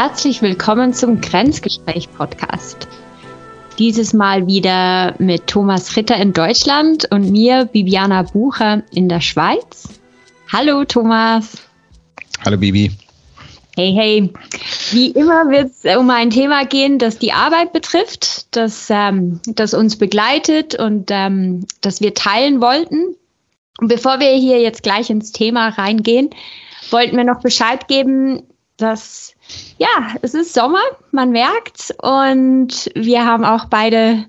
Herzlich willkommen zum Grenzgespräch-Podcast. Dieses Mal wieder mit Thomas Ritter in Deutschland und mir, Bibiana Bucher, in der Schweiz. Hallo Thomas. Hallo Bibi. Hey, hey. Wie immer wird es um ein Thema gehen, das die Arbeit betrifft, das, ähm, das uns begleitet und ähm, das wir teilen wollten. Und bevor wir hier jetzt gleich ins Thema reingehen, wollten wir noch Bescheid geben, dass ja, es ist Sommer, man merkt. Und wir haben auch beide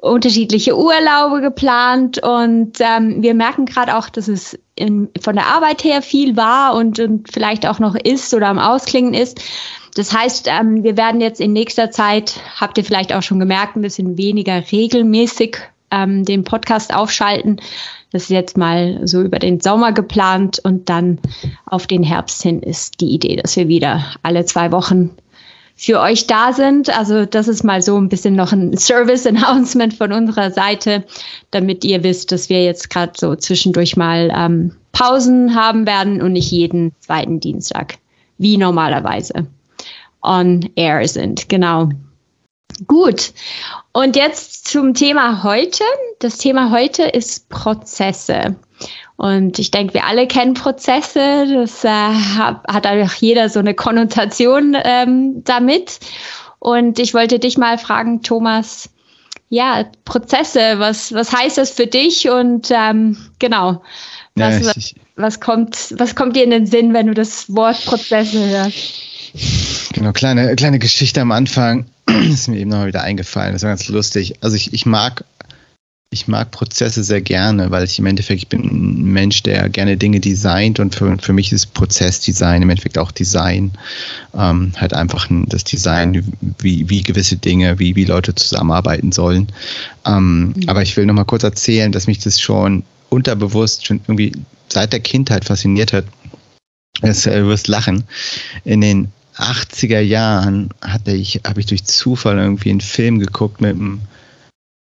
unterschiedliche Urlaube geplant und ähm, wir merken gerade auch, dass es in, von der Arbeit her viel war und, und vielleicht auch noch ist oder am Ausklingen ist. Das heißt, ähm, wir werden jetzt in nächster Zeit, habt ihr vielleicht auch schon gemerkt, ein bisschen weniger regelmäßig ähm, den Podcast aufschalten. Das ist jetzt mal so über den Sommer geplant und dann auf den Herbst hin ist die Idee, dass wir wieder alle zwei Wochen für euch da sind. Also das ist mal so ein bisschen noch ein Service-Announcement von unserer Seite, damit ihr wisst, dass wir jetzt gerade so zwischendurch mal ähm, Pausen haben werden und nicht jeden zweiten Dienstag, wie normalerweise on air sind. Genau. Gut. Und jetzt zum Thema heute. Das Thema heute ist Prozesse. Und ich denke, wir alle kennen Prozesse. Das äh, hat, auch jeder so eine Konnotation ähm, damit. Und ich wollte dich mal fragen, Thomas, ja, Prozesse, was, was heißt das für dich? Und ähm, genau, was, ja, was, was, kommt, was kommt dir in den Sinn, wenn du das Wort Prozesse hörst? Genau, kleine, kleine Geschichte am Anfang. ist mir eben noch wieder eingefallen. Das war ganz lustig. Also ich, ich mag ich mag Prozesse sehr gerne, weil ich im Endeffekt, ich bin ein Mensch, der gerne Dinge designt und für, für mich ist Prozessdesign im Endeffekt auch Design. Ähm, halt einfach das Design, wie, wie gewisse Dinge, wie, wie Leute zusammenarbeiten sollen. Ähm, mhm. Aber ich will noch mal kurz erzählen, dass mich das schon unterbewusst, schon irgendwie seit der Kindheit fasziniert hat. Das, äh, du wirst lachen. In den 80er Jahren hatte ich, habe ich durch Zufall irgendwie einen Film geguckt mit einem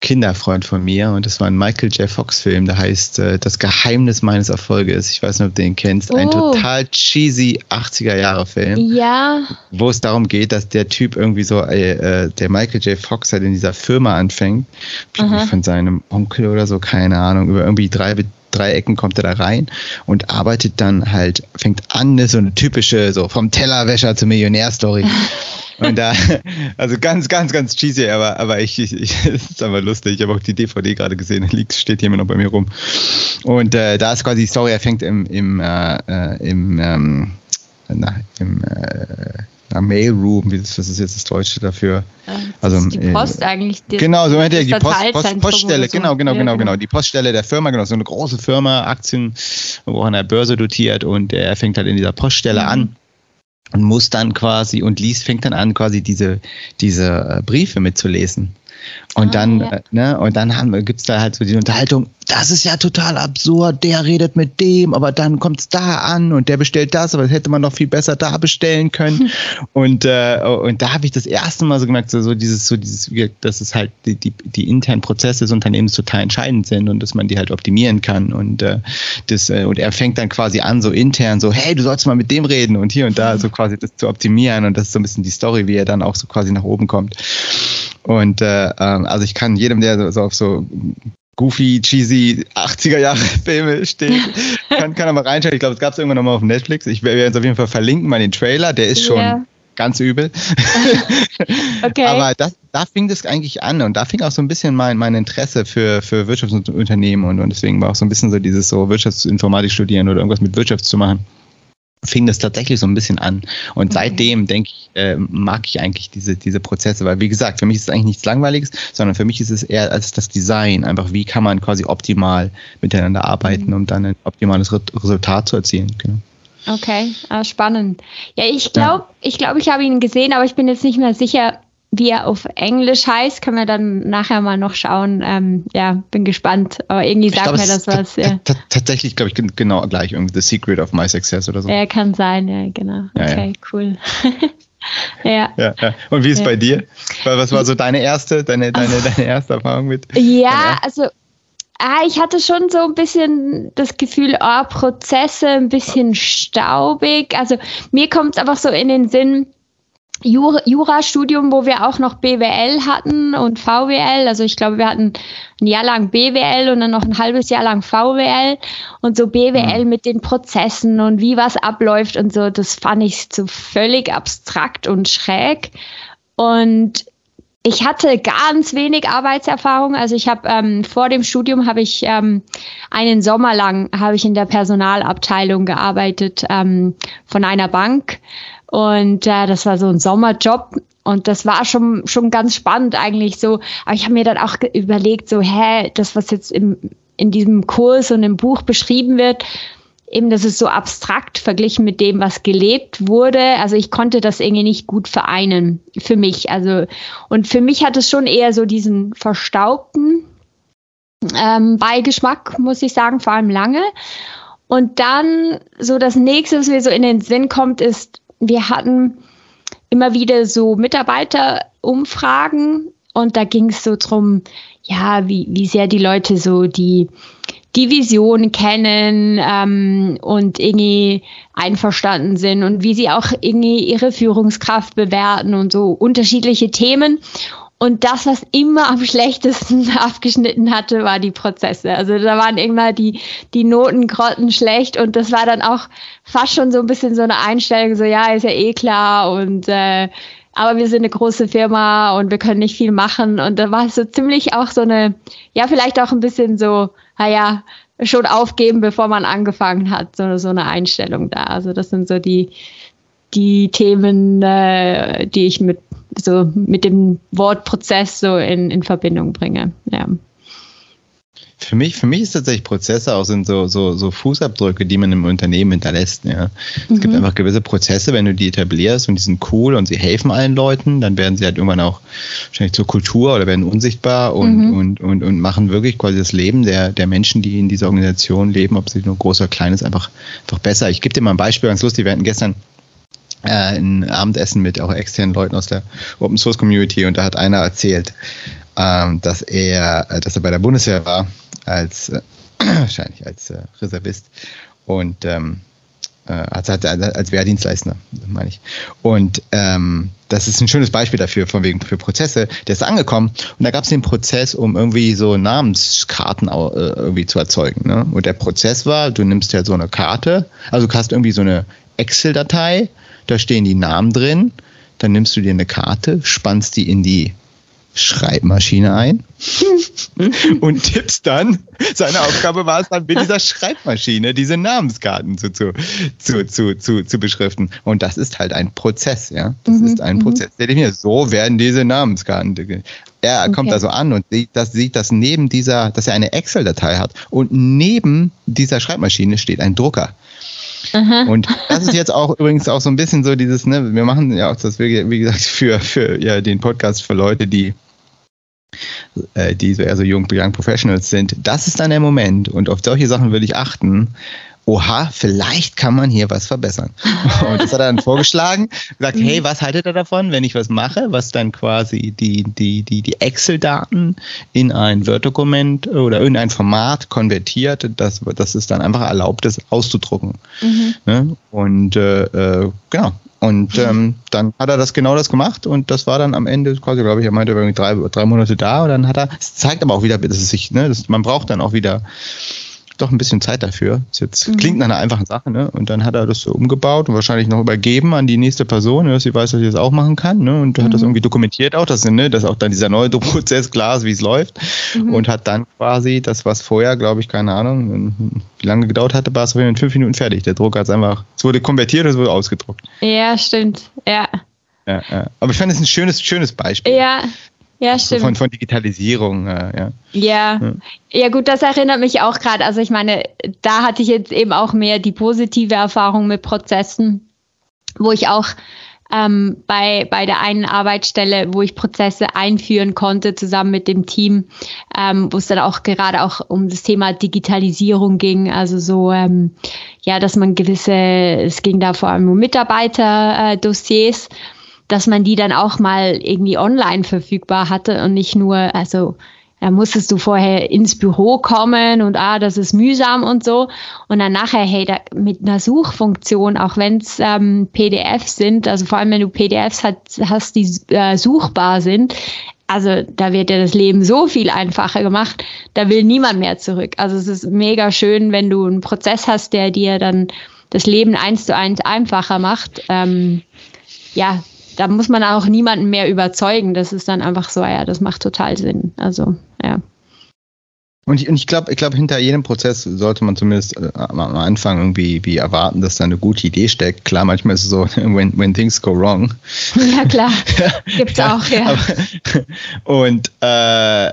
Kinderfreund von mir und das war ein Michael J. Fox-Film, der heißt äh, Das Geheimnis meines Erfolges. Ich weiß nicht, ob du den kennst. Ein oh. total cheesy 80er-Jahre-Film. Ja. Wo es darum geht, dass der Typ irgendwie so, äh, äh der Michael J. Fox halt in dieser Firma anfängt, von seinem Onkel oder so, keine Ahnung, über irgendwie drei drei Ecken kommt er da rein und arbeitet dann halt, fängt an, ist so eine typische, so vom Tellerwäscher zur Millionär-Story. Und da, also ganz, ganz, ganz cheesy, aber, aber ich, ich, ich es ist aber lustig. Ich habe auch die DVD gerade gesehen, liegt, steht hier immer noch bei mir rum. Und äh, da ist quasi die Story, er fängt im, im, äh, äh im, ähm, na, im äh, na, Mailroom, wie das, ist jetzt das Deutsche dafür? Das also die äh, Post äh, eigentlich. Die, genau, so hätte die Post, Post, Poststelle, so. genau, genau, ja, genau, genau, die Poststelle der Firma, genau, so eine große Firma, Aktien, wo an der Börse dotiert und er fängt halt in dieser Poststelle mhm. an und muss dann quasi und liest, fängt dann an, quasi diese, diese äh, Briefe mitzulesen. Und ah, dann, ja. Äh, ne, und dann haben, gibt's da halt so die Unterhaltung, das ist ja total absurd, der redet mit dem, aber dann kommt's da an und der bestellt das, aber das hätte man noch viel besser da bestellen können. und, äh, und da habe ich das erste Mal so gemerkt, so, so dieses, so dieses, dass es halt die, die, die internen Prozesse des Unternehmens total entscheidend sind und dass man die halt optimieren kann. Und äh, das, äh, und er fängt dann quasi an, so intern, so, hey, du sollst mal mit dem reden und hier und da so quasi das zu optimieren. Und das ist so ein bisschen die Story, wie er dann auch so quasi nach oben kommt. Und äh, ähm, also ich kann jedem, der so auf so goofy, cheesy 80er Jahre Filme steht, kann, kann er mal reinschauen. Ich glaube, es gab es irgendwann nochmal auf Netflix. Ich werde es auf jeden Fall verlinken, mal den Trailer. Der ist schon yeah. ganz übel. okay. Aber das, da fing das eigentlich an und da fing auch so ein bisschen mein, mein Interesse für, für Wirtschaftsunternehmen und, und deswegen war auch so ein bisschen so dieses so Wirtschaftsinformatik studieren oder irgendwas mit Wirtschaft zu machen fing das tatsächlich so ein bisschen an. Und okay. seitdem, denke ich, äh, mag ich eigentlich diese, diese Prozesse, weil wie gesagt, für mich ist es eigentlich nichts Langweiliges, sondern für mich ist es eher als das Design, einfach wie kann man quasi optimal miteinander arbeiten, mhm. um dann ein optimales Resultat zu erzielen. Genau. Okay, ah, spannend. Ja, ich glaube, ja. ich glaube, ich habe ihn gesehen, aber ich bin jetzt nicht mehr sicher, wie er auf Englisch heißt, können wir dann nachher mal noch schauen. Ähm, ja, bin gespannt. Aber irgendwie sagt glaub, mir das was. Ja. Tatsächlich, glaube ich, genau gleich. Irgendwie The Secret of My Success oder so. Ja, kann sein, ja, genau. Okay, ja. cool. ja. ja. Ja, Und wie ist ja. bei dir? Was war so deine erste, deine, deine, deine erste Erfahrung mit? Ja, also ah, ich hatte schon so ein bisschen das Gefühl, oh, Prozesse ein bisschen staubig. Also mir kommt es einfach so in den Sinn, Jurastudium, wo wir auch noch BWL hatten und VWL. Also ich glaube, wir hatten ein Jahr lang BWL und dann noch ein halbes Jahr lang VWL. Und so BWL mit den Prozessen und wie was abläuft und so, das fand ich so völlig abstrakt und schräg. Und ich hatte ganz wenig Arbeitserfahrung. Also ich habe ähm, vor dem Studium habe ich ähm, einen Sommer lang habe ich in der Personalabteilung gearbeitet ähm, von einer Bank und äh, das war so ein Sommerjob und das war schon schon ganz spannend eigentlich so. Aber ich habe mir dann auch überlegt so, hä, das was jetzt im in diesem Kurs und im Buch beschrieben wird, eben das ist so abstrakt verglichen mit dem, was gelebt wurde. Also ich konnte das irgendwie nicht gut vereinen für mich. Also und für mich hat es schon eher so diesen verstaubten ähm, Beigeschmack, muss ich sagen, vor allem lange. Und dann so das nächste, was mir so in den Sinn kommt, ist, wir hatten immer wieder so Mitarbeiterumfragen und da ging es so drum, ja, wie, wie sehr die Leute so die die Vision kennen ähm, und irgendwie einverstanden sind und wie sie auch irgendwie ihre Führungskraft bewerten und so unterschiedliche Themen. Und das, was immer am schlechtesten abgeschnitten hatte, war die Prozesse. Also da waren irgendwann die, die Noten schlecht und das war dann auch fast schon so ein bisschen so eine Einstellung, so ja, ist ja eh klar und äh, aber wir sind eine große Firma und wir können nicht viel machen. Und da war es so ziemlich auch so eine, ja, vielleicht auch ein bisschen so, naja, schon aufgeben, bevor man angefangen hat, so, so eine Einstellung da. Also das sind so die, die Themen, äh, die ich mit so mit dem Wortprozess so in, in Verbindung bringe. Ja. Für mich, für mich ist tatsächlich Prozesse auch sind so, so, so Fußabdrücke, die man im Unternehmen hinterlässt. Ja. Mhm. Es gibt mhm. einfach gewisse Prozesse, wenn du die etablierst und die sind cool und sie helfen allen Leuten, dann werden sie halt irgendwann auch wahrscheinlich zur Kultur oder werden unsichtbar und, mhm. und, und, und machen wirklich quasi das Leben der, der Menschen, die in dieser Organisation leben, ob sie nur groß oder klein ist, einfach, einfach besser. Ich gebe dir mal ein Beispiel, ganz lustig, wir hatten gestern äh, ein Abendessen mit auch externen Leuten aus der Open Source Community und da hat einer erzählt, ähm, dass er, äh, dass er bei der Bundeswehr war als äh, wahrscheinlich als äh, Reservist und ähm, äh, als, als Wehrdienstleister, meine ich. Und ähm, das ist ein schönes Beispiel dafür, von wegen für Prozesse. Der ist angekommen und da gab es den Prozess, um irgendwie so Namenskarten äh, irgendwie zu erzeugen. Ne? Und der Prozess war, du nimmst ja so eine Karte, also du hast irgendwie so eine Excel-Datei, da stehen die Namen drin, dann nimmst du dir eine Karte, spannst die in die Schreibmaschine ein und tippst dann, seine Aufgabe war es dann mit dieser Schreibmaschine diese Namenskarten zu, zu, zu, zu, zu, zu beschriften. Und das ist halt ein Prozess, ja. Das mhm, ist ein mhm. Prozess. So werden diese Namenskarten. Er okay. kommt also an und sieht, das, sieht, dass neben dieser, dass er eine Excel-Datei hat und neben dieser Schreibmaschine steht ein Drucker. Aha. Und das ist jetzt auch übrigens auch so ein bisschen so dieses, ne, wir machen ja auch das, wie gesagt, für, für ja, den Podcast für Leute, die äh, die so eher so Young, Young Professionals sind. Das ist dann der Moment und auf solche Sachen würde ich achten, oha, vielleicht kann man hier was verbessern. Und das hat er dann vorgeschlagen, gesagt, hey, mhm. was haltet ihr davon, wenn ich was mache, was dann quasi die, die, die, die Excel-Daten in ein Word-Dokument oder irgendein Format konvertiert, dass, dass es dann einfach erlaubt ist, auszudrucken. Mhm. Ne? Und äh, äh genau. Und ähm, dann hat er das genau das gemacht und das war dann am Ende quasi, glaube ich, er meinte irgendwie drei, drei Monate da und dann hat er, es zeigt aber auch wieder, dass es sich, ne, das, man braucht dann auch wieder doch ein bisschen Zeit dafür. Das jetzt mhm. klingt nach einer einfachen Sache, ne? Und dann hat er das so umgebaut und wahrscheinlich noch übergeben an die nächste Person, ne, dass sie weiß, dass sie das auch machen kann, ne? Und mhm. hat das mhm. irgendwie dokumentiert auch, dass, ne, dass auch dann dieser neue Prozess klar ist, wie es läuft. Mhm. Und hat dann quasi das, was vorher, glaube ich, keine Ahnung, wie lange gedauert hatte, war es in fünf Minuten fertig. Der Drucker hat es einfach, es wurde konvertiert, es wurde ausgedruckt. Ja, stimmt. Ja. Ja, ja. Aber ich fand es ein schönes, schönes Beispiel. Ja, ja, stimmt. Von, von Digitalisierung, äh, ja. ja. Ja. Ja, gut, das erinnert mich auch gerade. Also ich meine, da hatte ich jetzt eben auch mehr die positive Erfahrung mit Prozessen, wo ich auch ähm, bei, bei der einen Arbeitsstelle, wo ich Prozesse einführen konnte, zusammen mit dem Team, ähm, wo es dann auch gerade auch um das Thema Digitalisierung ging. Also so, ähm, ja, dass man gewisse, es ging da vor allem um Mitarbeiterdossiers. Äh, dass man die dann auch mal irgendwie online verfügbar hatte und nicht nur, also da musstest du vorher ins Büro kommen und ah, das ist mühsam und so. Und dann nachher, hey, da, mit einer Suchfunktion, auch wenn es ähm, PDFs sind, also vor allem wenn du PDFs hat, hast, die äh, suchbar sind, also da wird ja das Leben so viel einfacher gemacht, da will niemand mehr zurück. Also es ist mega schön, wenn du einen Prozess hast, der dir dann das Leben eins zu eins einfacher macht. Ähm, ja, da muss man auch niemanden mehr überzeugen. Das ist dann einfach so, ja, das macht total Sinn. Also, ja. Und ich, und ich glaube, ich glaub, hinter jedem Prozess sollte man zumindest äh, am Anfang irgendwie wie erwarten, dass da eine gute Idee steckt. Klar, manchmal ist es so, when, when things go wrong. Ja, klar. Gibt's auch, ja. Aber, und äh,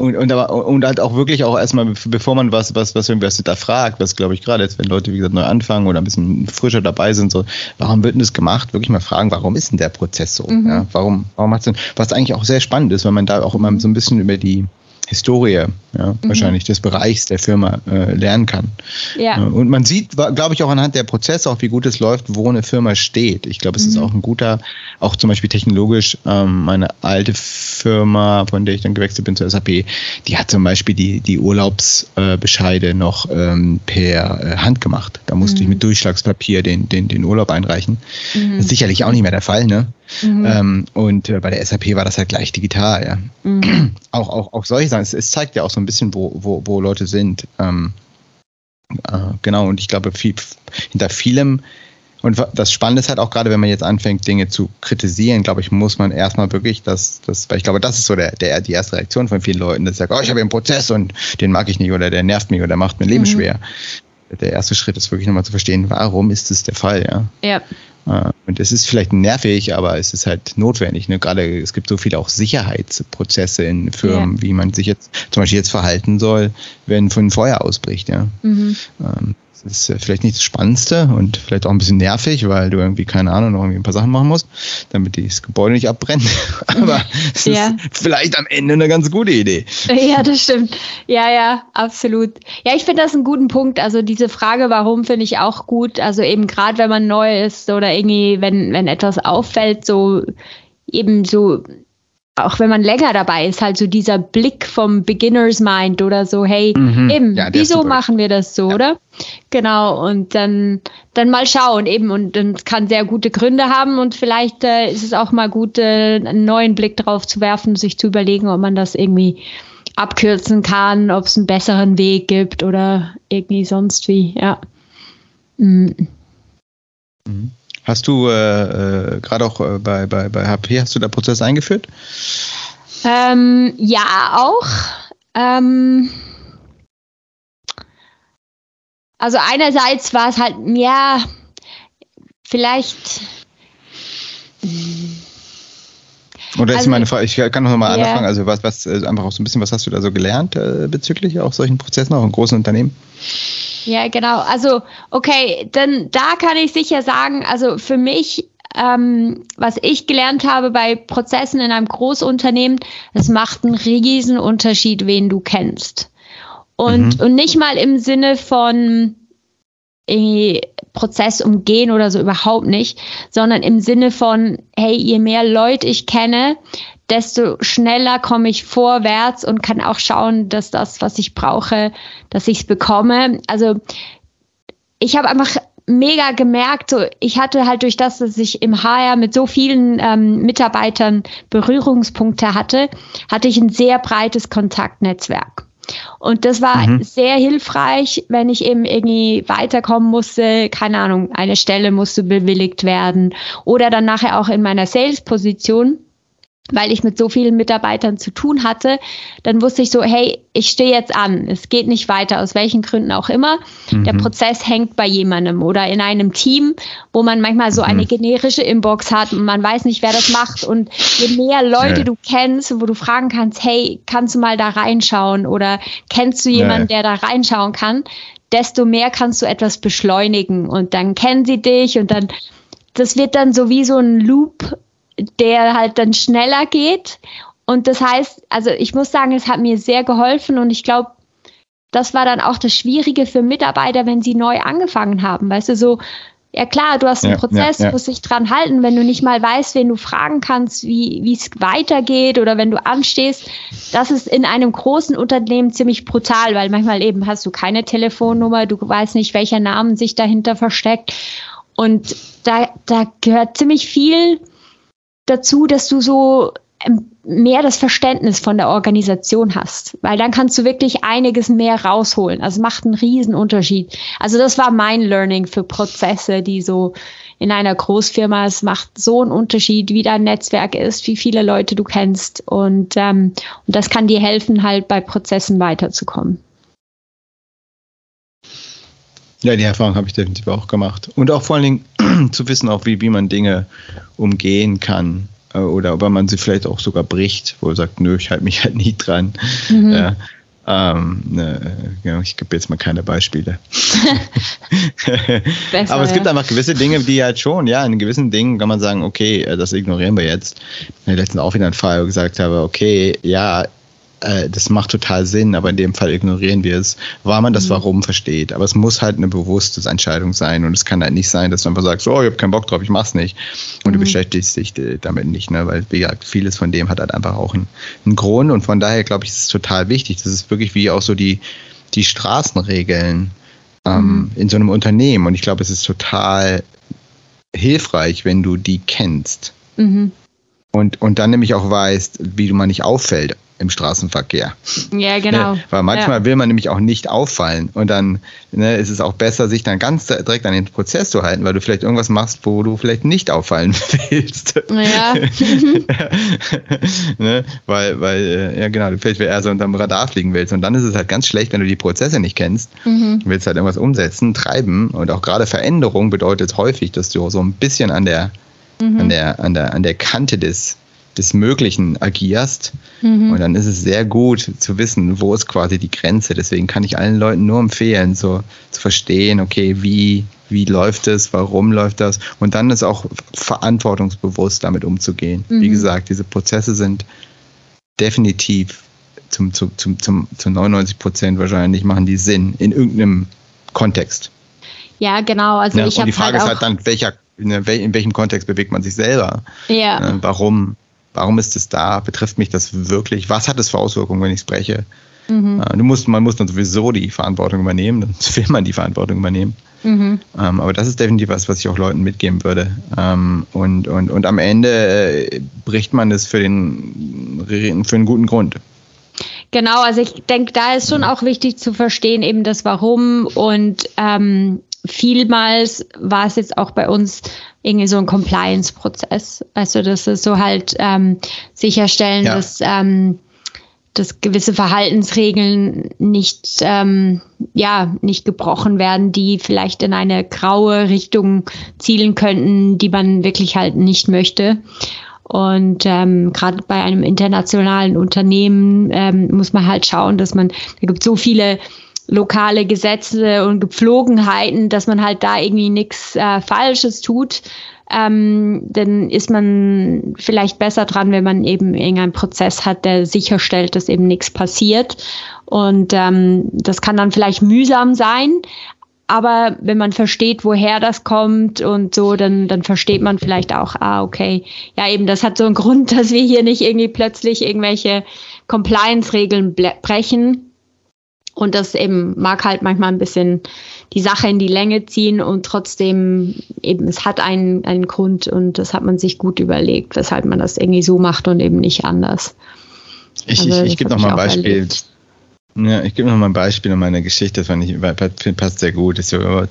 und, und, aber, und halt auch wirklich auch erstmal, bevor man was, was, was irgendwas hinterfragt, was glaube ich gerade jetzt, wenn Leute, wie gesagt, neu anfangen oder ein bisschen frischer dabei sind, so, warum wird denn das gemacht? Wirklich mal fragen, warum ist denn der Prozess so? Mhm. Ja, warum, warum hat es denn, was eigentlich auch sehr spannend ist, weil man da auch immer so ein bisschen über die, Historie, ja, mhm. wahrscheinlich des Bereichs der Firma äh, lernen kann. Ja. Äh, und man sieht, glaube ich, auch anhand der Prozesse, auch wie gut es läuft, wo eine Firma steht. Ich glaube, es mhm. ist auch ein guter, auch zum Beispiel technologisch, ähm, meine alte Firma, von der ich dann gewechselt bin zur SAP, die hat zum Beispiel die, die Urlaubsbescheide äh, noch ähm, per äh, Hand gemacht. Da musste mhm. ich mit Durchschlagspapier den, den, den Urlaub einreichen. Mhm. Das ist sicherlich auch nicht mehr der Fall, ne? Mhm. Ähm, und äh, bei der SAP war das halt gleich digital, ja. Mhm. Auch, auch, auch solche Sachen. Es, es, zeigt ja auch so ein bisschen, wo, wo, wo Leute sind. Ähm, äh, genau, und ich glaube, viel, hinter vielem, und das Spannende ist halt auch gerade, wenn man jetzt anfängt, Dinge zu kritisieren, glaube ich, muss man erstmal wirklich das, das, weil ich glaube, das ist so der, der, die erste Reaktion von vielen Leuten, dass sie sagen, oh, ich habe einen Prozess und den mag ich nicht oder der nervt mich oder macht mir Leben mhm. schwer. Der erste Schritt ist wirklich nochmal zu verstehen, warum ist das der Fall, ja. Ja. Äh, und es ist vielleicht nervig, aber es ist halt notwendig. Ne? Gerade es gibt so viele auch Sicherheitsprozesse in Firmen, ja. wie man sich jetzt zum Beispiel jetzt verhalten soll, wenn von Feuer ausbricht. Ja? Mhm. Ähm, ist vielleicht nicht das Spannendste und vielleicht auch ein bisschen nervig, weil du irgendwie, keine Ahnung, noch irgendwie ein paar Sachen machen musst, damit das Gebäude nicht abbrennt. Aber es ja. ist vielleicht am Ende eine ganz gute Idee. Ja, das stimmt. Ja, ja, absolut. Ja, ich finde das einen guten Punkt. Also diese Frage, warum, finde ich auch gut. Also eben gerade, wenn man neu ist oder irgendwie, wenn, wenn etwas auffällt, so eben so auch wenn man länger dabei ist, halt so dieser Blick vom Beginner's Mind oder so, hey, mhm. eben, ja, wieso machen wir das so, ja. oder? Genau, und dann, dann mal schauen, eben, und dann kann sehr gute Gründe haben und vielleicht äh, ist es auch mal gut, äh, einen neuen Blick drauf zu werfen, sich zu überlegen, ob man das irgendwie abkürzen kann, ob es einen besseren Weg gibt oder irgendwie sonst wie, ja. Mhm. Mhm. Hast du äh, äh, gerade auch äh, bei, bei, bei HP, hast du da Prozess eingeführt? Ähm, ja, auch. Ähm, also einerseits war es halt, ja, vielleicht. Oder ist also, meine Frage, ich kann noch mal yeah. anfangen, also was, was, also einfach auch so ein bisschen, was hast du da so gelernt äh, bezüglich auch solchen Prozessen, auch in großen Unternehmen? Ja, genau. Also, okay, dann da kann ich sicher sagen, also für mich, ähm, was ich gelernt habe bei Prozessen in einem Großunternehmen, es macht einen riesen Unterschied, wen du kennst. Und, mhm. und nicht mal im Sinne von äh, Prozess umgehen oder so überhaupt nicht, sondern im Sinne von, hey, je mehr Leute ich kenne, desto schneller komme ich vorwärts und kann auch schauen, dass das, was ich brauche, dass ich es bekomme. Also ich habe einfach mega gemerkt, so ich hatte halt durch das, dass ich im HR mit so vielen ähm, Mitarbeitern Berührungspunkte hatte, hatte ich ein sehr breites Kontaktnetzwerk. Und das war mhm. sehr hilfreich, wenn ich eben irgendwie weiterkommen musste. Keine Ahnung, eine Stelle musste bewilligt werden oder dann nachher auch in meiner Sales-Position weil ich mit so vielen Mitarbeitern zu tun hatte, dann wusste ich so, hey, ich stehe jetzt an. Es geht nicht weiter, aus welchen Gründen auch immer. Mhm. Der Prozess hängt bei jemandem oder in einem Team, wo man manchmal so eine mhm. generische Inbox hat und man weiß nicht, wer das macht. Und je mehr Leute ja. du kennst, wo du fragen kannst, hey, kannst du mal da reinschauen oder kennst du jemanden, ja. der da reinschauen kann, desto mehr kannst du etwas beschleunigen und dann kennen sie dich und dann das wird dann so wie so ein Loop der halt dann schneller geht. Und das heißt, also ich muss sagen, es hat mir sehr geholfen und ich glaube, das war dann auch das Schwierige für Mitarbeiter, wenn sie neu angefangen haben. Weißt du, so, Ja klar, du hast einen ja, Prozess, ja, ja. musst dich dran halten. Wenn du nicht mal weißt, wen du fragen kannst, wie es weitergeht oder wenn du anstehst, das ist in einem großen Unternehmen ziemlich brutal, weil manchmal eben hast du keine Telefonnummer, du weißt nicht, welcher Name sich dahinter versteckt. Und da, da gehört ziemlich viel dazu, dass du so ähm, mehr das Verständnis von der Organisation hast, weil dann kannst du wirklich einiges mehr rausholen. Also macht einen riesen Unterschied. Also das war mein Learning für Prozesse, die so in einer Großfirma, es macht so einen Unterschied, wie dein Netzwerk ist, wie viele Leute du kennst und, ähm, und das kann dir helfen, halt bei Prozessen weiterzukommen. Ja, die Erfahrung habe ich definitiv auch gemacht. Und auch vor allen Dingen zu wissen, auch wie, wie man Dinge umgehen kann äh, oder ob man sie vielleicht auch sogar bricht, wo er sagt, nö, ich halte mich halt nie dran. Mhm. Ja, ähm, ne, ich gebe jetzt mal keine Beispiele. Besser, Aber es gibt ja. einfach gewisse Dinge, die halt schon, ja, in gewissen Dingen kann man sagen, okay, äh, das ignorieren wir jetzt. Letztens auch wieder ein Fall, wo ich gesagt habe, okay, ja, äh, das macht total Sinn, aber in dem Fall ignorieren wir es, weil man das mhm. Warum versteht. Aber es muss halt eine bewusste Entscheidung sein und es kann halt nicht sein, dass du einfach sagst, oh, ich habe keinen Bock drauf, ich mach's nicht. Und mhm. du beschäftigst dich äh, damit nicht, ne? weil wie gesagt, vieles von dem hat halt einfach auch einen, einen Grund und von daher glaube ich, ist es total wichtig. Das ist wirklich wie auch so die, die Straßenregeln ähm, mhm. in so einem Unternehmen und ich glaube, es ist total hilfreich, wenn du die kennst. Mhm. Und, und dann nämlich auch weißt, wie man nicht auffällt im Straßenverkehr. Ja, genau. Ne? Weil manchmal ja. will man nämlich auch nicht auffallen und dann ne, ist es auch besser, sich dann ganz direkt an den Prozess zu halten, weil du vielleicht irgendwas machst, wo du vielleicht nicht auffallen willst. Ja. ne? Weil, weil, äh, ja genau, du vielleicht eher so unterm Radar fliegen willst und dann ist es halt ganz schlecht, wenn du die Prozesse nicht kennst. Mhm. Du willst halt irgendwas umsetzen, treiben und auch gerade Veränderung bedeutet häufig, dass du so ein bisschen an der, mhm. an der, an der, an der Kante des des Möglichen agierst. Mhm. Und dann ist es sehr gut zu wissen, wo ist quasi die Grenze. Deswegen kann ich allen Leuten nur empfehlen, so zu verstehen, okay, wie, wie läuft es, warum läuft das? Und dann ist auch verantwortungsbewusst damit umzugehen. Mhm. Wie gesagt, diese Prozesse sind definitiv zum, zum, zum, zum, zu 99 Prozent wahrscheinlich machen die Sinn in irgendeinem Kontext. Ja, genau. Also ja, ich und die Frage halt ist halt dann, welcher, in welchem Kontext bewegt man sich selber? Ja. Warum, Warum ist es da? Betrifft mich das wirklich? Was hat es für Auswirkungen, wenn ich es breche? Mhm. Äh, du musst, man muss dann sowieso die Verantwortung übernehmen, dann will man die Verantwortung übernehmen. Mhm. Ähm, aber das ist definitiv was, was ich auch Leuten mitgeben würde. Ähm, und, und, und am Ende äh, bricht man es für, den, für einen guten Grund. Genau, also ich denke, da ist schon auch wichtig zu verstehen, eben das Warum und ähm, vielmals war es jetzt auch bei uns irgendwie so ein Compliance-Prozess. Also das ist so halt ähm, sicherstellen, ja. dass, ähm, dass gewisse Verhaltensregeln nicht, ähm, ja, nicht gebrochen werden, die vielleicht in eine graue Richtung zielen könnten, die man wirklich halt nicht möchte. Und ähm, gerade bei einem internationalen Unternehmen ähm, muss man halt schauen, dass man, da gibt so viele lokale Gesetze und Gepflogenheiten, dass man halt da irgendwie nichts äh, Falsches tut, ähm, dann ist man vielleicht besser dran, wenn man eben irgendeinen Prozess hat, der sicherstellt, dass eben nichts passiert. Und ähm, das kann dann vielleicht mühsam sein, aber wenn man versteht, woher das kommt und so, dann, dann versteht man vielleicht auch, ah, okay, ja, eben, das hat so einen Grund, dass wir hier nicht irgendwie plötzlich irgendwelche Compliance-Regeln brechen, und das eben mag halt manchmal ein bisschen die Sache in die Länge ziehen und trotzdem eben, es hat einen, einen Grund und das hat man sich gut überlegt, weshalb man das irgendwie so macht und eben nicht anders. Ich, also, ich, ich gebe noch mal ein Beispiel. Ja, ich gebe noch mal ein Beispiel in meiner Geschichte, das fand ich, passt sehr gut. Das ist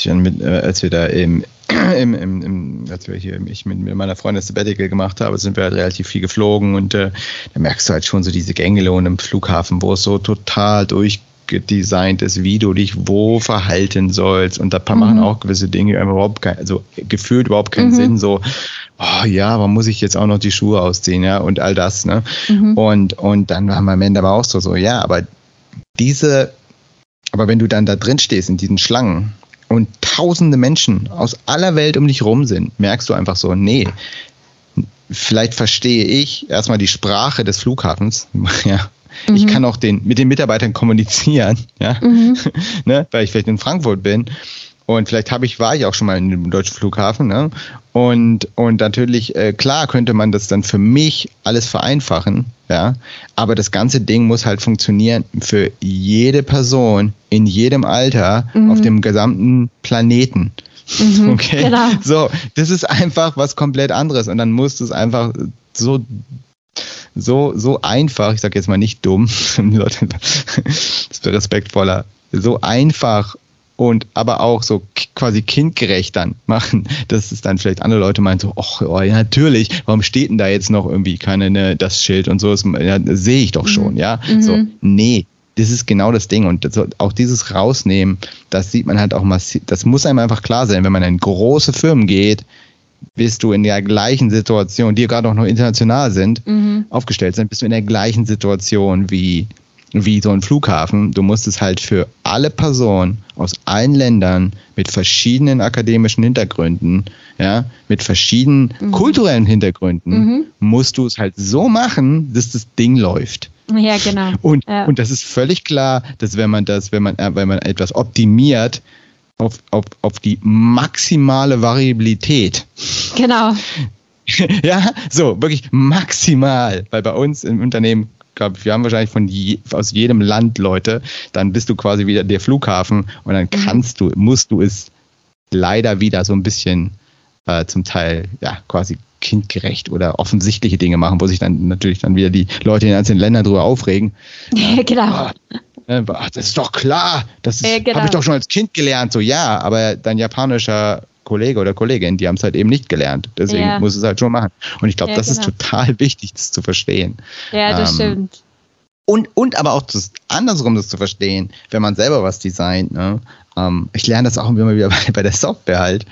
ich mit, äh, als wir da eben im, im, im, als wir hier ich mit, mit meiner Freundin Sabbatical gemacht habe, sind wir halt relativ viel geflogen und äh, da merkst du halt schon so diese Gänge und im Flughafen, wo es so total durchgedesignt ist, wie du dich wo verhalten sollst und da mhm. machen auch gewisse Dinge überhaupt kein, also gefühlt überhaupt keinen mhm. Sinn, so oh ja, warum muss ich jetzt auch noch die Schuhe ausziehen, ja, und all das, ne? Mhm. Und, und dann haben wir am Ende aber auch so, so, ja, aber diese, aber wenn du dann da drin stehst in diesen Schlangen, und tausende Menschen aus aller Welt um dich rum sind, merkst du einfach so, nee, vielleicht verstehe ich erstmal die Sprache des Flughafens, ja. Mhm. Ich kann auch den, mit den Mitarbeitern kommunizieren, ja, mhm. ne, weil ich vielleicht in Frankfurt bin Und vielleicht habe ich, war ich auch schon mal in dem deutschen Flughafen, ne? Und, und natürlich, äh, klar könnte man das dann für mich alles vereinfachen, ja. Aber das ganze Ding muss halt funktionieren für jede Person in jedem Alter mhm. auf dem gesamten Planeten. Mhm, okay. Genau. So, das ist einfach was komplett anderes. Und dann musst du es einfach so so, so einfach, ich sage jetzt mal nicht dumm, das ist respektvoller, so einfach und aber auch so quasi kindgerecht dann machen, dass es dann vielleicht andere Leute meinen so, ach, oh, ja, natürlich, warum steht denn da jetzt noch irgendwie keine, ne, das Schild und so, ja, sehe ich doch schon, mhm. ja. Mhm. So, nee, das ist genau das Ding. Und das, auch dieses Rausnehmen, das sieht man halt auch massiv, das muss einem einfach klar sein, wenn man in große Firmen geht, bist du in der gleichen Situation, die gerade auch noch international sind, mhm. aufgestellt sind, bist du in der gleichen Situation wie wie so ein Flughafen. Du musst es halt für alle Personen aus allen Ländern mit verschiedenen akademischen Hintergründen, ja, mit verschiedenen mhm. kulturellen Hintergründen, mhm. musst du es halt so machen, dass das Ding läuft. Ja, genau. Und, ja. und das ist völlig klar, dass wenn man das, wenn man, äh, wenn man etwas optimiert, auf, auf, auf die maximale Variabilität. Genau. ja, so, wirklich maximal. Weil bei uns im Unternehmen glaube, wir haben wahrscheinlich von je, aus jedem Land Leute, dann bist du quasi wieder der Flughafen und dann mhm. kannst du, musst du es leider wieder so ein bisschen äh, zum Teil ja quasi kindgerecht oder offensichtliche Dinge machen, wo sich dann natürlich dann wieder die Leute in den einzelnen Ländern drüber aufregen. Ja, genau. Oh, das ist doch klar, das ja, genau. habe ich doch schon als Kind gelernt. So ja, aber dein japanischer Kollege oder Kollegin, die haben es halt eben nicht gelernt. Deswegen ja. muss es halt schon machen. Und ich glaube, ja, das genau. ist total wichtig, das zu verstehen. Ja, das ähm, stimmt. Und, und aber auch das, andersrum das zu verstehen, wenn man selber was designt. Ne? Ähm, ich lerne das auch immer wieder bei, bei der Software halt,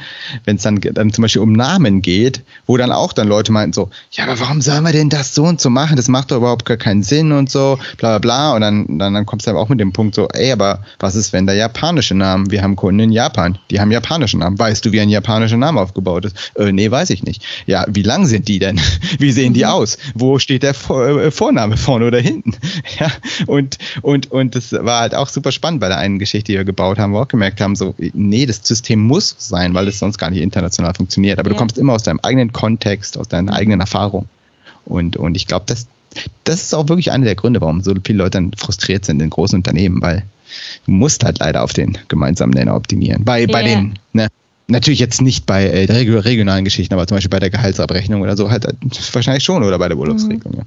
wenn es dann, dann zum Beispiel um Namen geht, wo dann auch dann Leute meinten so, ja, aber warum sollen wir denn das so und so machen? Das macht doch überhaupt gar keinen Sinn und so, bla bla bla. Und dann, dann, dann kommst du aber auch mit dem Punkt so, ey, aber was ist, wenn da japanische Namen? Wir haben Kunden in Japan, die haben japanische Namen. Weißt du, wie ein japanischer Name aufgebaut ist? Äh, nee, weiß ich nicht. Ja, wie lang sind die denn? Wie sehen die mhm. aus? Wo steht der äh, Vorname vorne oder hinten? Ja, und, und, und das war halt auch super spannend bei der einen Geschichte, die wir gebaut haben, wo auch gemerkt haben, so, nee, das System muss sein, weil es sonst gar nicht international funktioniert. Aber ja. du kommst immer aus deinem eigenen Kontext, aus deiner eigenen Erfahrung. Und, und ich glaube, das, das ist auch wirklich einer der Gründe, warum so viele Leute dann frustriert sind in großen Unternehmen, weil du musst halt leider auf den gemeinsamen Nenner optimieren. Bei, bei ja. den, ne, Natürlich jetzt nicht bei äh, regionalen Geschichten, aber zum Beispiel bei der Gehaltsabrechnung oder so halt, halt wahrscheinlich schon oder bei der Urlaubsregelung. Mhm. Ja.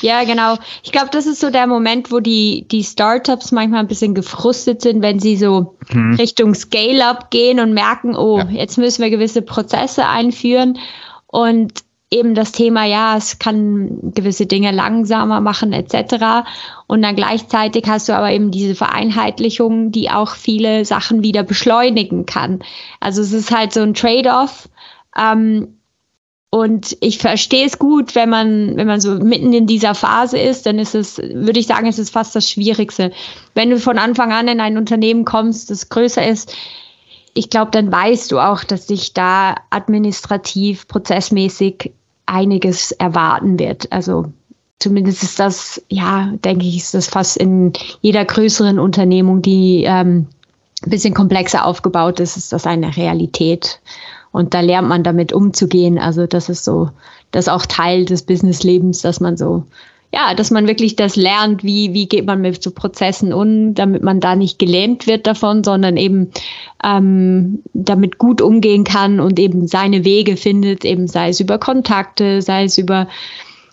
Ja, genau. Ich glaube, das ist so der Moment, wo die, die Startups manchmal ein bisschen gefrustet sind, wenn sie so hm. Richtung Scale-up gehen und merken, oh, ja. jetzt müssen wir gewisse Prozesse einführen. Und eben das Thema, ja, es kann gewisse Dinge langsamer machen etc. Und dann gleichzeitig hast du aber eben diese Vereinheitlichung, die auch viele Sachen wieder beschleunigen kann. Also es ist halt so ein Trade-off. Ähm, und ich verstehe es gut, wenn man, wenn man so mitten in dieser Phase ist, dann ist es, würde ich sagen, es ist fast das Schwierigste. Wenn du von Anfang an in ein Unternehmen kommst, das größer ist, ich glaube, dann weißt du auch, dass sich da administrativ, prozessmäßig einiges erwarten wird. Also zumindest ist das, ja, denke ich, ist das fast in jeder größeren Unternehmung, die ähm, ein bisschen komplexer aufgebaut ist, ist das eine Realität. Und da lernt man damit umzugehen. Also das ist so, das ist auch Teil des Businesslebens, dass man so, ja, dass man wirklich das lernt, wie, wie geht man mit so Prozessen um, damit man da nicht gelähmt wird davon, sondern eben ähm, damit gut umgehen kann und eben seine Wege findet, eben sei es über Kontakte, sei es über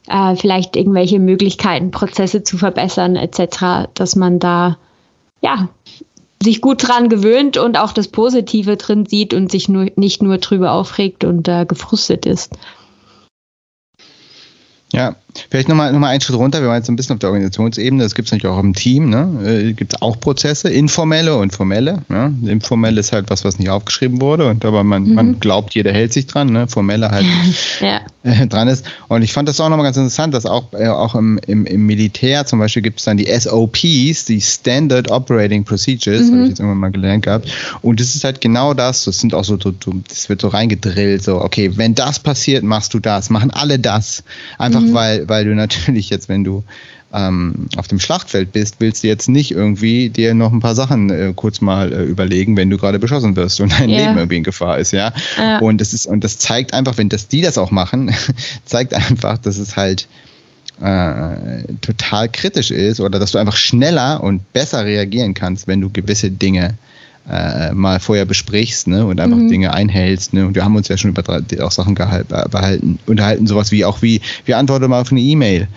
äh, vielleicht irgendwelche Möglichkeiten, Prozesse zu verbessern, etc., dass man da ja sich gut dran gewöhnt und auch das Positive drin sieht und sich nur, nicht nur drüber aufregt und äh, gefrustet ist. Ja, vielleicht nochmal noch mal einen Schritt runter. Wir waren jetzt ein bisschen auf der Organisationsebene. Das gibt es natürlich auch im Team. Ne? Äh, gibt es auch Prozesse, informelle und formelle. Ne? Informelle ist halt was, was nicht aufgeschrieben wurde. Und aber man, mhm. man glaubt, jeder hält sich dran. Ne? Formelle halt ja. äh, dran ist. Und ich fand das auch nochmal ganz interessant, dass auch, äh, auch im, im, im Militär zum Beispiel gibt es dann die SOPs, die Standard Operating Procedures, mhm. habe ich jetzt irgendwann mal gelernt gehabt. Und das ist halt genau das. Das sind auch so, das wird so reingedrillt. So, okay, wenn das passiert, machst du das. Machen alle das. Einfach mhm. weil, weil du natürlich jetzt, wenn du ähm, auf dem Schlachtfeld bist, willst du jetzt nicht irgendwie dir noch ein paar Sachen äh, kurz mal äh, überlegen, wenn du gerade beschossen wirst und dein yeah. Leben irgendwie in Gefahr ist, ja. ja. Und das ist, und das zeigt einfach, wenn das die das auch machen, zeigt einfach, dass es halt äh, total kritisch ist oder dass du einfach schneller und besser reagieren kannst, wenn du gewisse Dinge äh, mal vorher besprichst ne, und einfach mhm. Dinge einhältst. Ne? Und wir haben uns ja schon über auch Sachen gehalten, behalten, unterhalten, sowas wie auch wie, wie antworte mal auf eine E-Mail.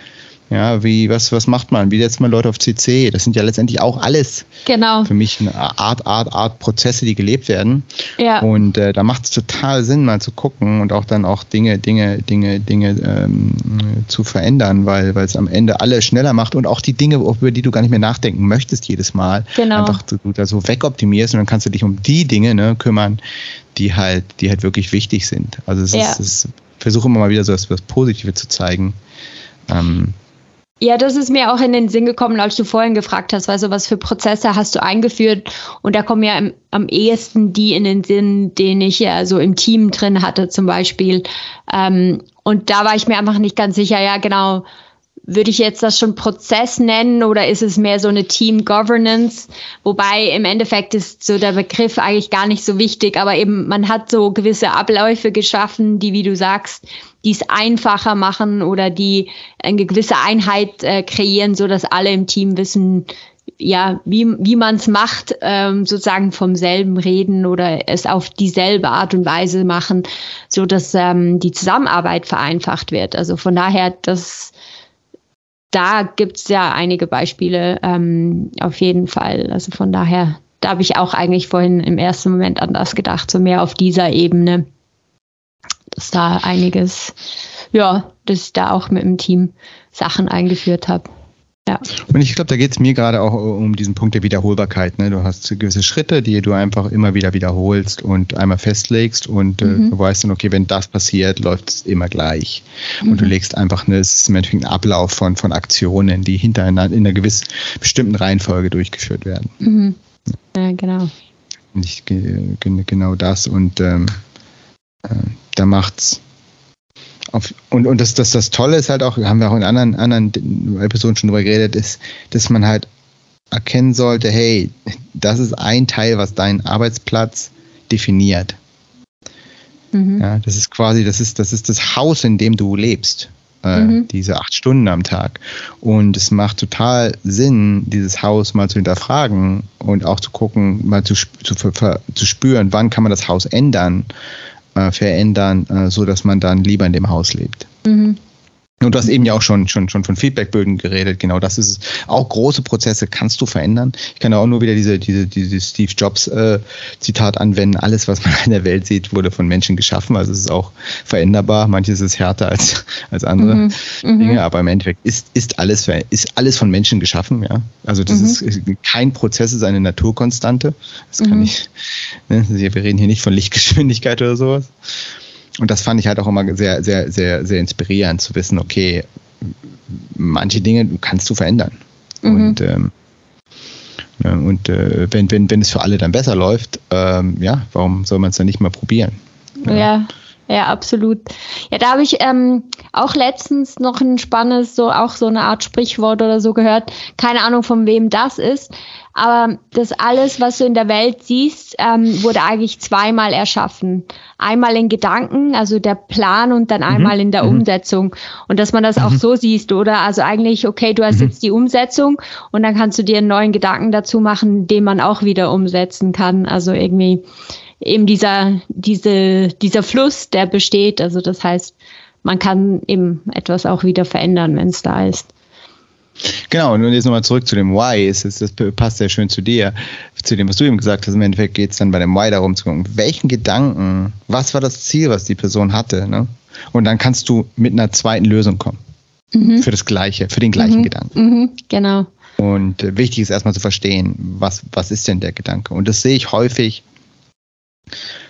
Ja, wie, was, was macht man? Wie setzt man Leute auf CC? Das sind ja letztendlich auch alles genau. für mich eine Art, Art, Art Prozesse, die gelebt werden. Ja. Und äh, da macht es total Sinn, mal zu gucken und auch dann auch Dinge, Dinge, Dinge, Dinge ähm, zu verändern, weil es am Ende alle schneller macht und auch die Dinge, über die du gar nicht mehr nachdenken möchtest jedes Mal, genau. einfach du, du da so wegoptimierst und dann kannst du dich um die Dinge ne, kümmern, die halt, die halt wirklich wichtig sind. Also es ja. ist, es versuche immer mal wieder so das Positive zu zeigen. Ähm, ja, das ist mir auch in den Sinn gekommen, als du vorhin gefragt hast, also was für Prozesse hast du eingeführt? Und da kommen ja im, am ehesten die in den Sinn, den ich ja so im Team drin hatte zum Beispiel. Ähm, und da war ich mir einfach nicht ganz sicher, ja genau, würde ich jetzt das schon Prozess nennen oder ist es mehr so eine Team Governance? Wobei im Endeffekt ist so der Begriff eigentlich gar nicht so wichtig, aber eben man hat so gewisse Abläufe geschaffen, die, wie du sagst, die es einfacher machen oder die eine gewisse Einheit äh, kreieren, so dass alle im Team wissen, ja, wie, wie man es macht, ähm, sozusagen vom selben reden oder es auf dieselbe Art und Weise machen, so dass ähm, die Zusammenarbeit vereinfacht wird. Also von daher, das da gibt's ja einige Beispiele ähm, auf jeden Fall. Also von daher, da habe ich auch eigentlich vorhin im ersten Moment an das gedacht, so mehr auf dieser Ebene, dass da einiges, ja, dass ich da auch mit dem Team Sachen eingeführt habe. Ja. Und ich glaube, da geht es mir gerade auch um diesen Punkt der Wiederholbarkeit. Ne? Du hast gewisse Schritte, die du einfach immer wieder wiederholst und einmal festlegst und äh, mhm. äh, du weißt dann, okay, wenn das passiert, läuft es immer gleich. Mhm. Und du mhm. legst einfach eine, es ist im Endeffekt ein Ablauf von, von Aktionen, die hintereinander in einer gewissen bestimmten Reihenfolge durchgeführt werden. Mhm. Ja, genau. Nicht genau das und ähm, äh, da macht's auf, und und das, das, das Tolle ist halt auch, haben wir auch in anderen, anderen Episoden schon drüber geredet, ist, dass man halt erkennen sollte, hey, das ist ein Teil, was deinen Arbeitsplatz definiert. Mhm. Ja, das ist quasi, das ist, das ist das Haus, in dem du lebst. Äh, mhm. Diese acht Stunden am Tag. Und es macht total Sinn, dieses Haus mal zu hinterfragen und auch zu gucken, mal zu, zu, zu spüren, wann kann man das Haus ändern verändern, äh, so dass man dann lieber in dem Haus lebt. Mhm. Und du hast eben ja auch schon, schon, schon von Feedbackbögen geredet. Genau, das ist es. Auch große Prozesse kannst du verändern. Ich kann auch nur wieder diese, diese, diese Steve Jobs äh, Zitat anwenden. Alles, was man in der Welt sieht, wurde von Menschen geschaffen. Also es ist auch veränderbar. Manches ist härter als, als andere mhm. mhm. Dinge. Aber im Endeffekt ist, ist alles, ist alles von Menschen geschaffen. Ja, also das mhm. ist kein Prozess, ist eine Naturkonstante. Das kann mhm. ich, ne? Wir reden hier nicht von Lichtgeschwindigkeit oder sowas. Und das fand ich halt auch immer sehr, sehr, sehr, sehr inspirierend zu wissen, okay, manche Dinge kannst du verändern. Mhm. Und, ähm, ja, und äh, wenn, wenn, wenn es für alle dann besser läuft, ähm, ja, warum soll man es dann nicht mal probieren? Ja. ja. Ja, absolut. Ja, da habe ich ähm, auch letztens noch ein spannendes, so auch so eine Art Sprichwort oder so gehört. Keine Ahnung, von wem das ist. Aber das alles, was du in der Welt siehst, ähm, wurde eigentlich zweimal erschaffen. Einmal in Gedanken, also der Plan und dann mhm. einmal in der mhm. Umsetzung. Und dass man das mhm. auch so siehst, oder? Also eigentlich, okay, du hast mhm. jetzt die Umsetzung und dann kannst du dir einen neuen Gedanken dazu machen, den man auch wieder umsetzen kann. Also irgendwie eben dieser, diese, dieser Fluss, der besteht. Also das heißt, man kann eben etwas auch wieder verändern, wenn es da ist. Genau, und jetzt nochmal zurück zu dem Why, ist, ist, das passt sehr schön zu dir, zu dem, was du eben gesagt hast. Im Endeffekt geht es dann bei dem Why darum zu gucken, welchen Gedanken, was war das Ziel, was die Person hatte. Ne? Und dann kannst du mit einer zweiten Lösung kommen. Mhm. Für das Gleiche, für den gleichen mhm. Gedanken. Mhm. Genau. Und äh, wichtig ist erstmal zu verstehen, was, was ist denn der Gedanke? Und das sehe ich häufig,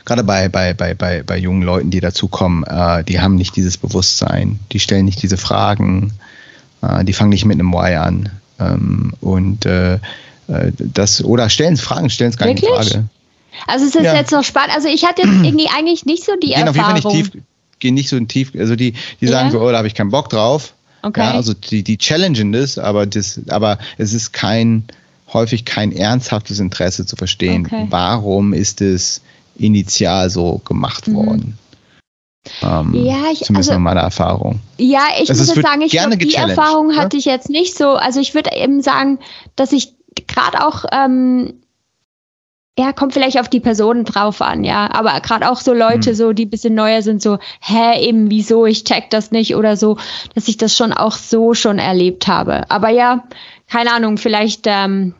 gerade bei, bei, bei, bei, bei jungen Leuten, die dazukommen, äh, die haben nicht dieses Bewusstsein, die stellen nicht diese Fragen, äh, die fangen nicht mit einem Why an. Ähm, und äh, äh das, oder stellen Fragen, stellen es gar nicht in Frage. Also es ist ja. jetzt noch spannend. Also ich hatte jetzt irgendwie eigentlich nicht so die gehen Erfahrung. Auf jeden Fall nicht tief, gehen nicht so tief, also die, die sagen ja. so, oh, da habe ich keinen Bock drauf. Okay. Ja, also die, die challengen das, aber das, aber es ist kein, häufig kein ernsthaftes Interesse zu verstehen, okay. warum ist es initial so gemacht mhm. worden. Ähm, ja, ich, zumindest also, meine Erfahrung. Ja, ich also muss jetzt sagen, ich glaub, die Erfahrung ja? hatte ich jetzt nicht so. Also ich würde eben sagen, dass ich gerade auch ähm, ja, kommt vielleicht auf die Personen drauf an, ja. Aber gerade auch so Leute, hm. so, die ein bisschen neuer sind, so, hä, eben, wieso, ich check das nicht oder so, dass ich das schon auch so schon erlebt habe. Aber ja, keine Ahnung, vielleicht, ähm,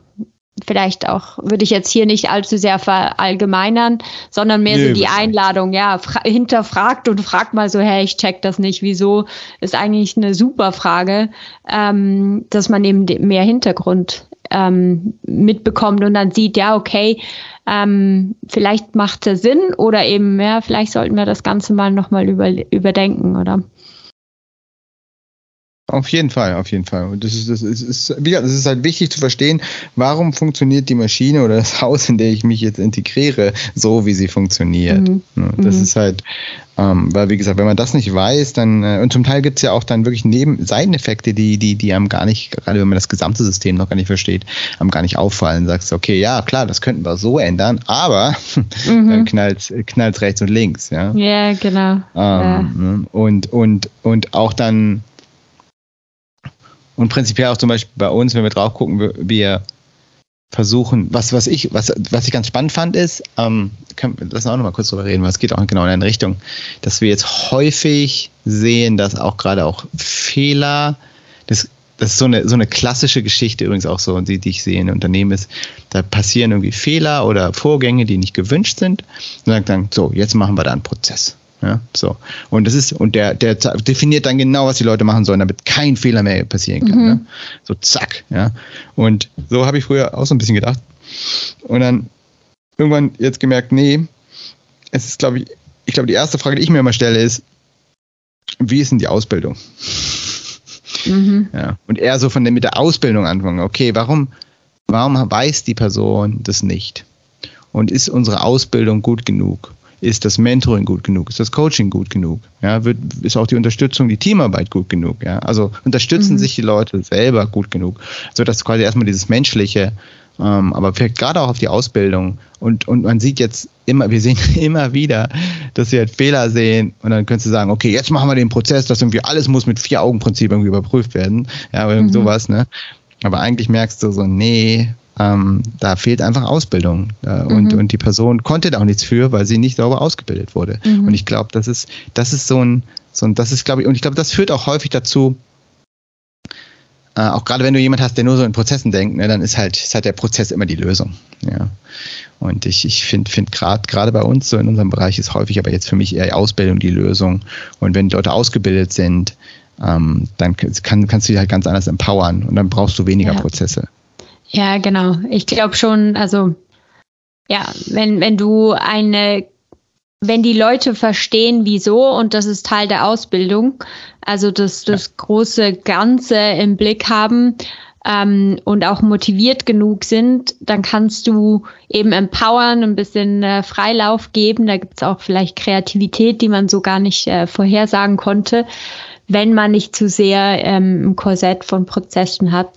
vielleicht auch, würde ich jetzt hier nicht allzu sehr verallgemeinern, sondern mehr nee, so die Einladung, ja, hinterfragt und fragt mal so, hey, ich check das nicht, wieso, ist eigentlich eine super Frage, ähm, dass man eben mehr Hintergrund ähm, mitbekommt und dann sieht, ja, okay, ähm, vielleicht macht es Sinn oder eben, ja, vielleicht sollten wir das Ganze mal nochmal über, überdenken, oder? Auf jeden Fall, auf jeden Fall. Und das ist, das ist, ist, wie gesagt, es ist halt wichtig zu verstehen, warum funktioniert die Maschine oder das Haus, in der ich mich jetzt integriere, so wie sie funktioniert. Mhm. Das mhm. ist halt, ähm, weil wie gesagt, wenn man das nicht weiß, dann, äh, und zum Teil gibt es ja auch dann wirklich neben Seiteneffekte, die, die, die einem gar nicht, gerade wenn man das gesamte System noch gar nicht versteht, einem gar nicht auffallen. Sagst du, okay, ja, klar, das könnten wir so ändern, aber mhm. dann knallt knallt rechts und links, ja. Ja, genau. Ähm, ja. Ne? Und, und, und auch dann, und prinzipiell auch zum Beispiel bei uns, wenn wir drauf gucken, wir versuchen, was, was ich, was, was ich ganz spannend fand, ist, ähm, können, lass uns auch noch mal kurz drüber reden, weil es geht auch genau in eine Richtung, dass wir jetzt häufig sehen, dass auch gerade auch Fehler, das, das ist so eine, so eine klassische Geschichte übrigens auch so, die, die ich sehe in Unternehmen ist, da passieren irgendwie Fehler oder Vorgänge, die nicht gewünscht sind und dann, so, jetzt machen wir da einen Prozess. Ja, so. Und das ist, und der, der definiert dann genau, was die Leute machen sollen, damit kein Fehler mehr passieren kann. Mhm. Ne? So zack, ja. Und so habe ich früher auch so ein bisschen gedacht. Und dann irgendwann jetzt gemerkt, nee, es ist, glaube ich, ich glaube, die erste Frage, die ich mir immer stelle, ist, wie ist denn die Ausbildung? Mhm. Ja. Und eher so von der, mit der Ausbildung anfangen. Okay, warum, warum weiß die Person das nicht? Und ist unsere Ausbildung gut genug? Ist das Mentoring gut genug? Ist das Coaching gut genug? Ja, wird, ist auch die Unterstützung, die Teamarbeit gut genug? Ja, also unterstützen mhm. sich die Leute selber gut genug? So dass quasi erstmal dieses menschliche, ähm, aber vielleicht gerade auch auf die Ausbildung und, und man sieht jetzt immer, wir sehen immer wieder, dass wir halt Fehler sehen und dann könntest du sagen, okay, jetzt machen wir den Prozess, dass irgendwie alles muss mit Vier-Augen-Prinzip irgendwie überprüft werden. Ja, oder mhm. sowas, ne? Aber eigentlich merkst du so, nee, ähm, da fehlt einfach Ausbildung. Äh, mhm. und, und die Person konnte da auch nichts für, weil sie nicht sauber ausgebildet wurde. Mhm. Und ich glaube, das ist, das ist so ein, so ein, das ist, glaube ich, und ich glaube, das führt auch häufig dazu, äh, auch gerade wenn du jemand hast, der nur so in Prozessen denkt, ne, dann ist halt, ist halt der Prozess immer die Lösung. Ja. Und ich, ich finde find gerade gerade bei uns so in unserem Bereich ist häufig aber jetzt für mich eher die Ausbildung die Lösung. Und wenn die Leute ausgebildet sind, ähm, dann kann, kannst du die halt ganz anders empowern und dann brauchst du weniger ja. Prozesse. Ja, genau. Ich glaube schon, also ja, wenn, wenn du eine, wenn die Leute verstehen, wieso, und das ist Teil der Ausbildung, also das, das große Ganze im Blick haben ähm, und auch motiviert genug sind, dann kannst du eben empowern, ein bisschen äh, Freilauf geben. Da gibt's auch vielleicht Kreativität, die man so gar nicht äh, vorhersagen konnte, wenn man nicht zu sehr ähm, ein Korsett von Prozessen hat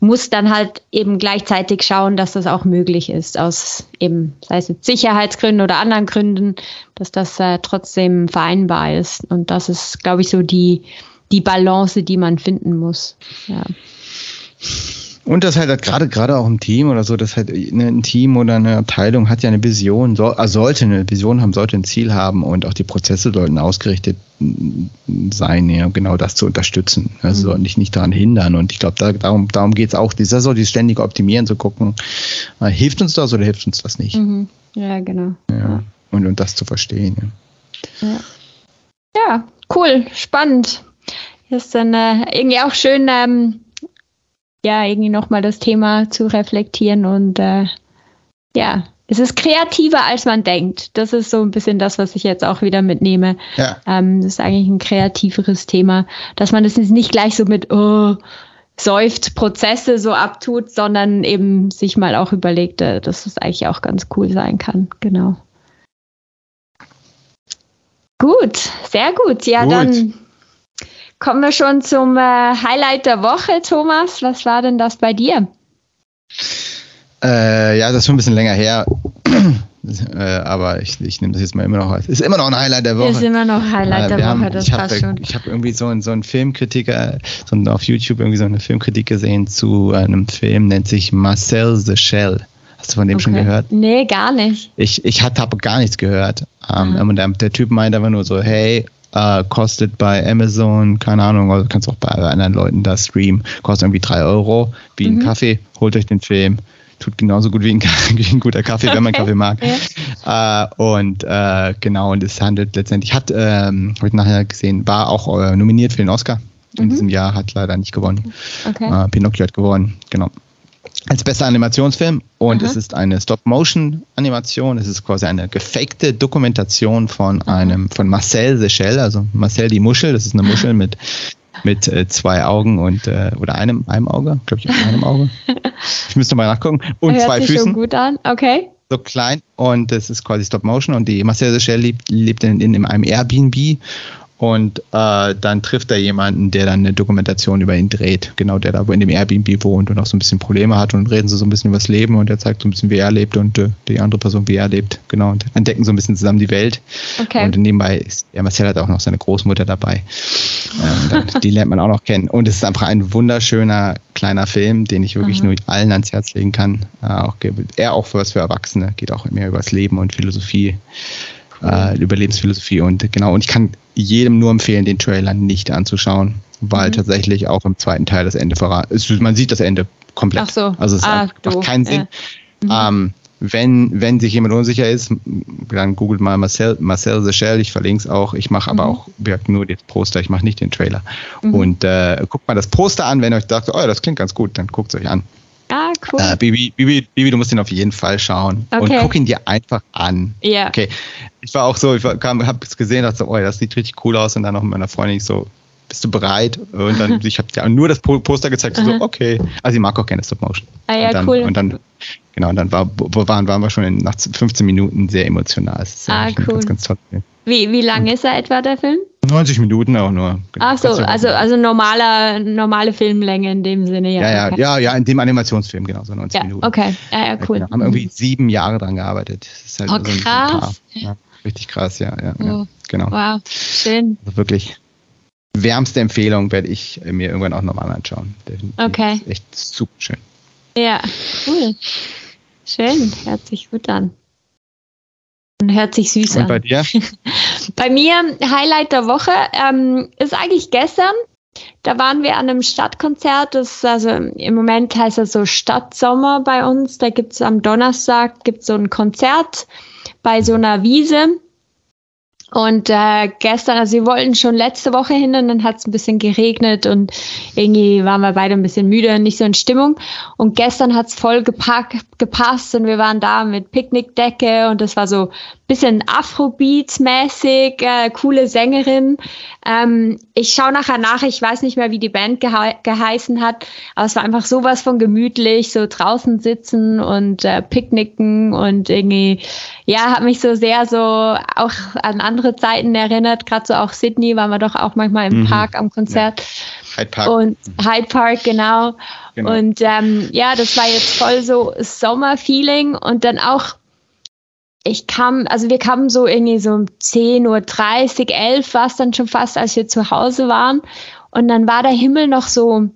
muss dann halt eben gleichzeitig schauen, dass das auch möglich ist, aus eben, sei es jetzt Sicherheitsgründen oder anderen Gründen, dass das äh, trotzdem vereinbar ist. Und das ist, glaube ich, so die, die Balance, die man finden muss. Ja. Und das halt gerade gerade auch im Team oder so, dass halt ein Team oder eine Abteilung hat ja eine Vision, soll, also sollte eine Vision haben, sollte ein Ziel haben und auch die Prozesse sollten ausgerichtet sein, ja, genau das zu unterstützen. Also mhm. sollten dich nicht daran hindern. Und ich glaube, da, darum, darum geht es auch. Dieser soll die ständige Optimieren, zu gucken, äh, hilft uns das oder hilft uns das nicht? Mhm. Ja, genau. Ja. Und, und das zu verstehen. Ja, ja. ja cool, spannend. Ist dann äh, irgendwie auch schön, ähm, ja, irgendwie nochmal das Thema zu reflektieren und äh, ja, es ist kreativer, als man denkt. Das ist so ein bisschen das, was ich jetzt auch wieder mitnehme. Ja. Ähm, das ist eigentlich ein kreativeres Thema, dass man das nicht gleich so mit oh, seufzt Prozesse so abtut, sondern eben sich mal auch überlegt, äh, dass es eigentlich auch ganz cool sein kann. Genau. Gut, sehr gut. Ja, gut. dann kommen wir schon zum äh, Highlight der Woche, Thomas. Was war denn das bei dir? Äh, ja, das ist schon ein bisschen länger her. äh, aber ich, ich nehme das jetzt mal immer noch als. Ist immer noch ein Highlight der Woche. Ist immer noch Highlight äh, der haben, Woche, das ich passt hab, schon. Ich habe irgendwie so, so einen Filmkritiker, so einen, auf YouTube irgendwie so eine Filmkritik gesehen zu einem Film, nennt sich Marcel the Shell. Hast du von dem okay. schon gehört? Nee, gar nicht. Ich, ich habe gar nichts gehört. Ähm, und der, der, Typ meint einfach nur so, hey, uh, kostet bei Amazon, keine Ahnung, also kannst auch bei anderen Leuten da streamen, kostet irgendwie drei Euro, wie mhm. ein Kaffee, holt euch den Film tut genauso gut wie ein, wie ein guter Kaffee, okay. wenn man Kaffee mag. Ja. Äh, und äh, genau, und es handelt letztendlich, hat ähm, heute nachher gesehen, war auch äh, nominiert für den Oscar. In mhm. diesem Jahr hat leider nicht gewonnen. Okay. Äh, Pinocchio hat gewonnen, genau. Als bester Animationsfilm und Aha. es ist eine Stop-Motion-Animation. Es ist quasi eine gefakte Dokumentation von einem von Marcel Sechel, also Marcel die Muschel. Das ist eine Muschel mit mit äh, zwei Augen und äh, oder einem, einem Auge, glaube ich, einem Auge. Ich müsste mal nachgucken. Und Hört zwei sich Füßen. Schon gut an, okay. So klein und das ist quasi Stop Motion und die Marcel Sechel lebt, lebt in, in einem Airbnb und äh, dann trifft er jemanden, der dann eine Dokumentation über ihn dreht. Genau, der da in dem Airbnb wohnt und auch so ein bisschen Probleme hat. Und reden sie so ein bisschen über das Leben und er zeigt so ein bisschen, wie er lebt und äh, die andere Person, wie er lebt. Genau, und entdecken so ein bisschen zusammen die Welt. Okay. Und nebenbei ist, ja, Marcel hat auch noch seine Großmutter dabei. Ähm, dann, die lernt man auch noch kennen. Und es ist einfach ein wunderschöner kleiner Film, den ich wirklich Aha. nur allen ans Herz legen kann. Äh, auch, er auch für was für Erwachsene, geht auch mehr über das Leben und Philosophie äh, Überlebensphilosophie. Und genau, und ich kann jedem nur empfehlen, den Trailer nicht anzuschauen, weil mhm. tatsächlich auch im zweiten Teil das Ende verraten ist. Man sieht das Ende komplett. Ach so. Also es ah, macht keinen Sinn. Ja. Mhm. Ähm, wenn, wenn sich jemand unsicher ist, dann googelt mal Marcel, Marcel the Shell, ich verlinke es auch. Ich mache aber mhm. auch nur das Poster, ich mache nicht den Trailer. Mhm. Und äh, guckt mal das Poster an, wenn ihr euch sagt, oh, das klingt ganz gut, dann guckt es euch an. Ah, cool. Äh, Bibi, Bibi, Bibi, du musst ihn auf jeden Fall schauen. Okay. Und guck ihn dir einfach an. Ja. Okay. Ich war auch so, ich habe es gesehen, dachte so, oh, das sieht richtig cool aus. Und dann noch mit meiner Freundin so, bist du bereit? Und dann, ich habe ja nur das Poster gezeigt, so, okay. Also sie mag auch gerne Stop Motion. Ah ja, und dann, cool. Und dann, genau, und dann war, waren, waren wir schon in, nach 15 Minuten sehr emotional. Das ist ah, cool. Ganz, ganz toll. Wie, wie lang ist er etwa, der Film? 90 Minuten auch nur. Genau. Ach so, also, also normaler, normale Filmlänge in dem Sinne, ja. Ja, ja, okay. ja, ja, in dem Animationsfilm, genau, so 90 ja, Minuten. Okay, ja, ja, cool. Genau. Haben irgendwie sieben Jahre dran gearbeitet. Halt oh, so krass. Ja, richtig krass, ja, ja, oh. ja, genau. Wow, schön. Also wirklich wärmste Empfehlung werde ich mir irgendwann auch nochmal anschauen. Okay. Echt super schön. Ja, cool. Schön, hört sich gut an. Hört sich süß Und an. bei dir? bei mir, Highlight der Woche, ähm, ist eigentlich gestern. Da waren wir an einem Stadtkonzert. Das also im Moment heißt das so Stadtsommer bei uns. Da gibt es am Donnerstag gibt's so ein Konzert bei so einer Wiese. Und äh, gestern, also wir wollten schon letzte Woche hin und dann hat es ein bisschen geregnet und irgendwie waren wir beide ein bisschen müde und nicht so in Stimmung. Und gestern hat es voll gepackt, gepasst und wir waren da mit Picknickdecke und das war so bisschen Afrobeats-mäßig, äh, coole Sängerin. Ähm, ich schaue nachher nach, ich weiß nicht mehr, wie die Band gehe geheißen hat, aber es war einfach sowas von gemütlich, so draußen sitzen und äh, picknicken und irgendwie, ja, hat mich so sehr so auch an andere Zeiten erinnert, gerade so auch Sydney, waren wir doch auch manchmal im mhm. Park am Konzert. Ja. Hyde Park. Und Hyde Park, genau. genau. Und ähm, ja, das war jetzt voll so Sommerfeeling und dann auch ich kam, also wir kamen so irgendwie so um 10.30 Uhr, 11 war es dann schon fast, als wir zu Hause waren. Und dann war der Himmel noch so,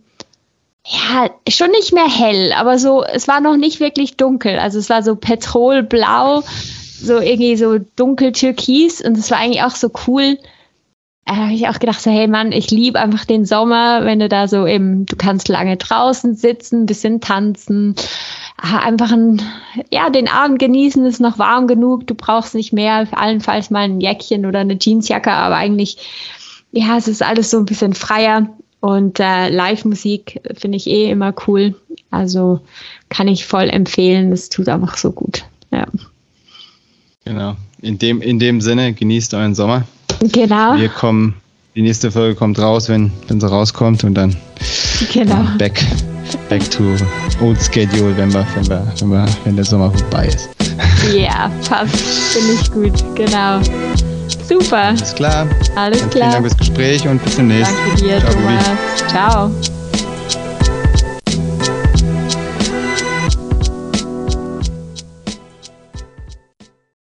ja, schon nicht mehr hell, aber so, es war noch nicht wirklich dunkel. Also es war so petrolblau, so irgendwie so dunkel türkis und es war eigentlich auch so cool. Da habe ich auch gedacht, so, hey Mann, ich liebe einfach den Sommer, wenn du da so eben, du kannst lange draußen sitzen, bisschen tanzen, einfach ein, ja, den Abend genießen, ist noch warm genug, du brauchst nicht mehr, allenfalls mal ein Jäckchen oder eine Jeansjacke, aber eigentlich, ja, es ist alles so ein bisschen freier und äh, Live-Musik finde ich eh immer cool, also kann ich voll empfehlen, das tut einfach so gut, ja. Genau, in dem, in dem Sinne, genießt euren Sommer. Genau. Wir kommen, die nächste Folge kommt raus, wenn, wenn sie rauskommt und dann genau. back back to old schedule, wenn, wir, wenn, wir, wenn, wir, wenn der Sommer vorbei ist. Ja, yeah, passt. Finde ich gut, genau. Super. Alles klar. Alles klar. Vielen Dank fürs Gespräch und bis demnächst. Danke dir, Ciao, Thomas. Ciao.